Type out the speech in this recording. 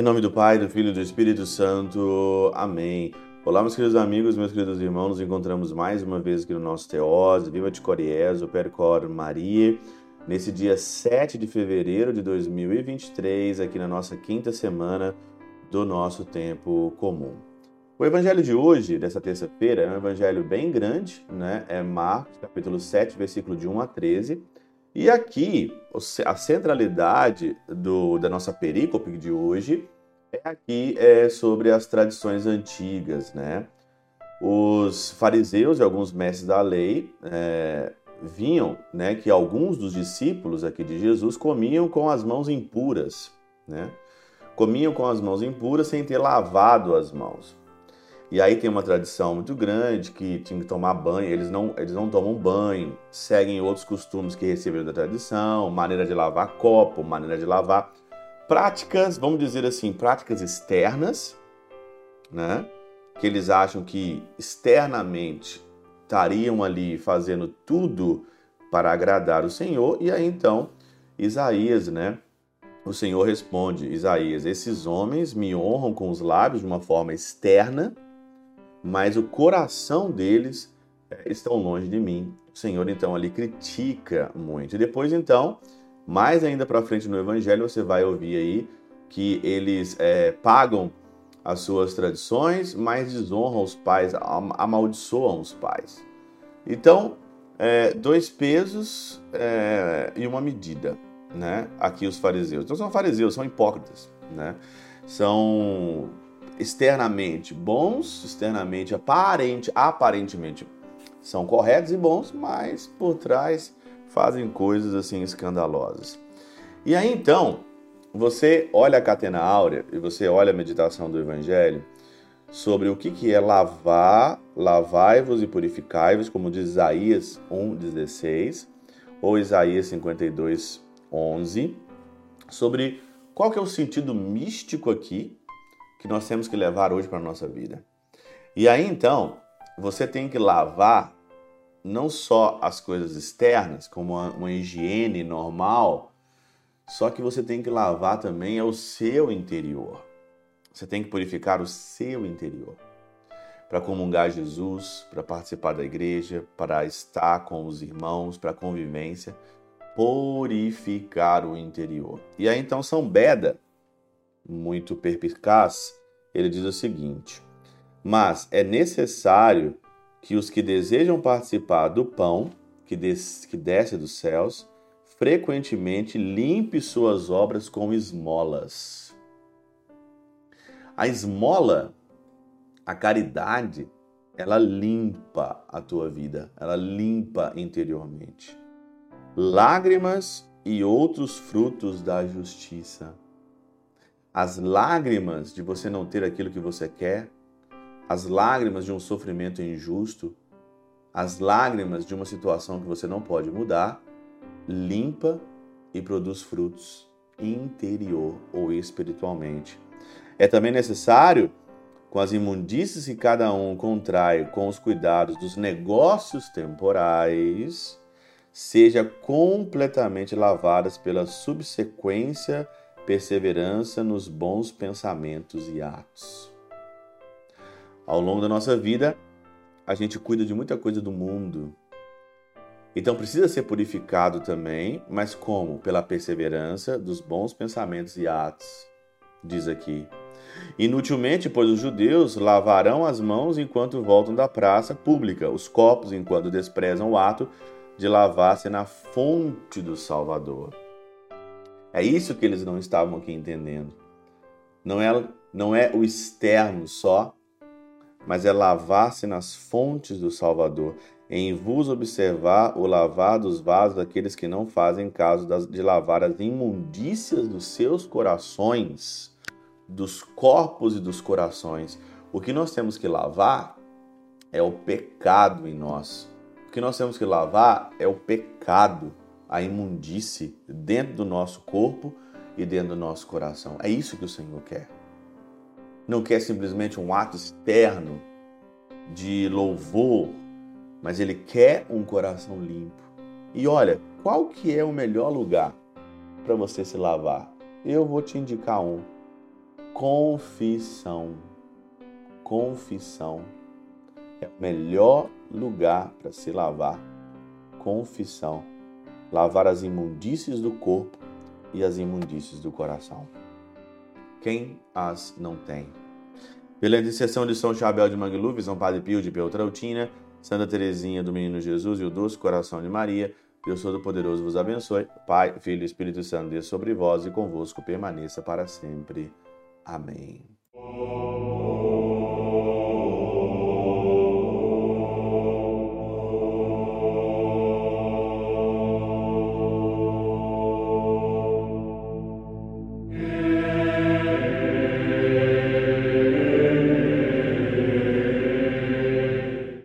Em nome do Pai, do Filho e do Espírito Santo. Amém. Olá, meus queridos amigos, meus queridos irmãos. Nos encontramos mais uma vez aqui no nosso Teose. Viva de Coriés, o Percor Maria. Nesse dia 7 de fevereiro de 2023, aqui na nossa quinta semana do nosso tempo comum. O evangelho de hoje, dessa terça-feira, é um evangelho bem grande, né? É Marcos, capítulo 7, versículo de 1 a 13. E aqui, a centralidade do, da nossa perícope de hoje é aqui é sobre as tradições antigas, né? Os fariseus e alguns mestres da lei é, vinham, né, que alguns dos discípulos aqui de Jesus comiam com as mãos impuras, né? Comiam com as mãos impuras sem ter lavado as mãos. E aí tem uma tradição muito grande que tinha que tomar banho, eles não, eles não tomam banho, seguem outros costumes que receberam da tradição, maneira de lavar copo, maneira de lavar. Práticas, vamos dizer assim, práticas externas, né? Que eles acham que externamente estariam ali fazendo tudo para agradar o Senhor, e aí então Isaías, né? O Senhor responde, Isaías, esses homens me honram com os lábios de uma forma externa, mas o coração deles é, estão longe de mim. O Senhor então ali critica muito. E depois então, mais ainda para frente no Evangelho, você vai ouvir aí que eles é, pagam as suas tradições, mas desonram os pais, amaldiçoam os pais. Então, é, dois pesos é, e uma medida, né? Aqui os fariseus. Então são fariseus, são hipócritas, né? São externamente bons, externamente aparente, aparentemente são corretos e bons, mas por trás fazem coisas assim escandalosas. E aí então, você olha a catena áurea e você olha a meditação do evangelho sobre o que que é lavar, lavai-vos e purificai-vos, como diz Isaías 1:16 ou Isaías 52:11, sobre qual que é o sentido místico aqui que nós temos que levar hoje para a nossa vida. E aí então, você tem que lavar não só as coisas externas, como uma, uma higiene normal, só que você tem que lavar também o seu interior. Você tem que purificar o seu interior. Para comungar Jesus, para participar da igreja, para estar com os irmãos, para convivência, purificar o interior. E aí então São Beda muito perspicaz, ele diz o seguinte: Mas é necessário que os que desejam participar do pão que, des que desce dos céus, frequentemente limpe suas obras com esmolas. A esmola, a caridade, ela limpa a tua vida, ela limpa interiormente. Lágrimas e outros frutos da justiça as lágrimas de você não ter aquilo que você quer, as lágrimas de um sofrimento injusto, as lágrimas de uma situação que você não pode mudar, limpa e produz frutos interior ou espiritualmente. É também necessário, com as imundícias que cada um contrai com os cuidados dos negócios temporais, seja completamente lavadas pela subsequência perseverança nos bons pensamentos e atos. Ao longo da nossa vida, a gente cuida de muita coisa do mundo. Então precisa ser purificado também, mas como? Pela perseverança dos bons pensamentos e atos, diz aqui. Inutilmente, pois os judeus lavarão as mãos enquanto voltam da praça pública, os copos enquanto desprezam o ato de lavar-se na fonte do Salvador. É isso que eles não estavam aqui entendendo. Não é, não é o externo só, mas é lavar-se nas fontes do Salvador, em vos observar o lavar dos vasos daqueles que não fazem caso de lavar as imundícias dos seus corações, dos corpos e dos corações. O que nós temos que lavar é o pecado em nós. O que nós temos que lavar é o pecado a imundície dentro do nosso corpo e dentro do nosso coração. É isso que o Senhor quer. Não quer simplesmente um ato externo de louvor, mas ele quer um coração limpo. E olha, qual que é o melhor lugar para você se lavar? Eu vou te indicar um. confissão. Confissão é o melhor lugar para se lavar. Confissão. Lavar as imundícies do corpo e as imundícies do coração. Quem as não tem? Pela intercessão de São Chabel de Mangluf, São Padre Pio de Peltrautina, Santa Teresinha do Menino Jesus e o Doce Coração de Maria, Deus Todo-Poderoso vos abençoe. Pai, Filho e Espírito Santo, Deus sobre vós e convosco permaneça para sempre. Amém.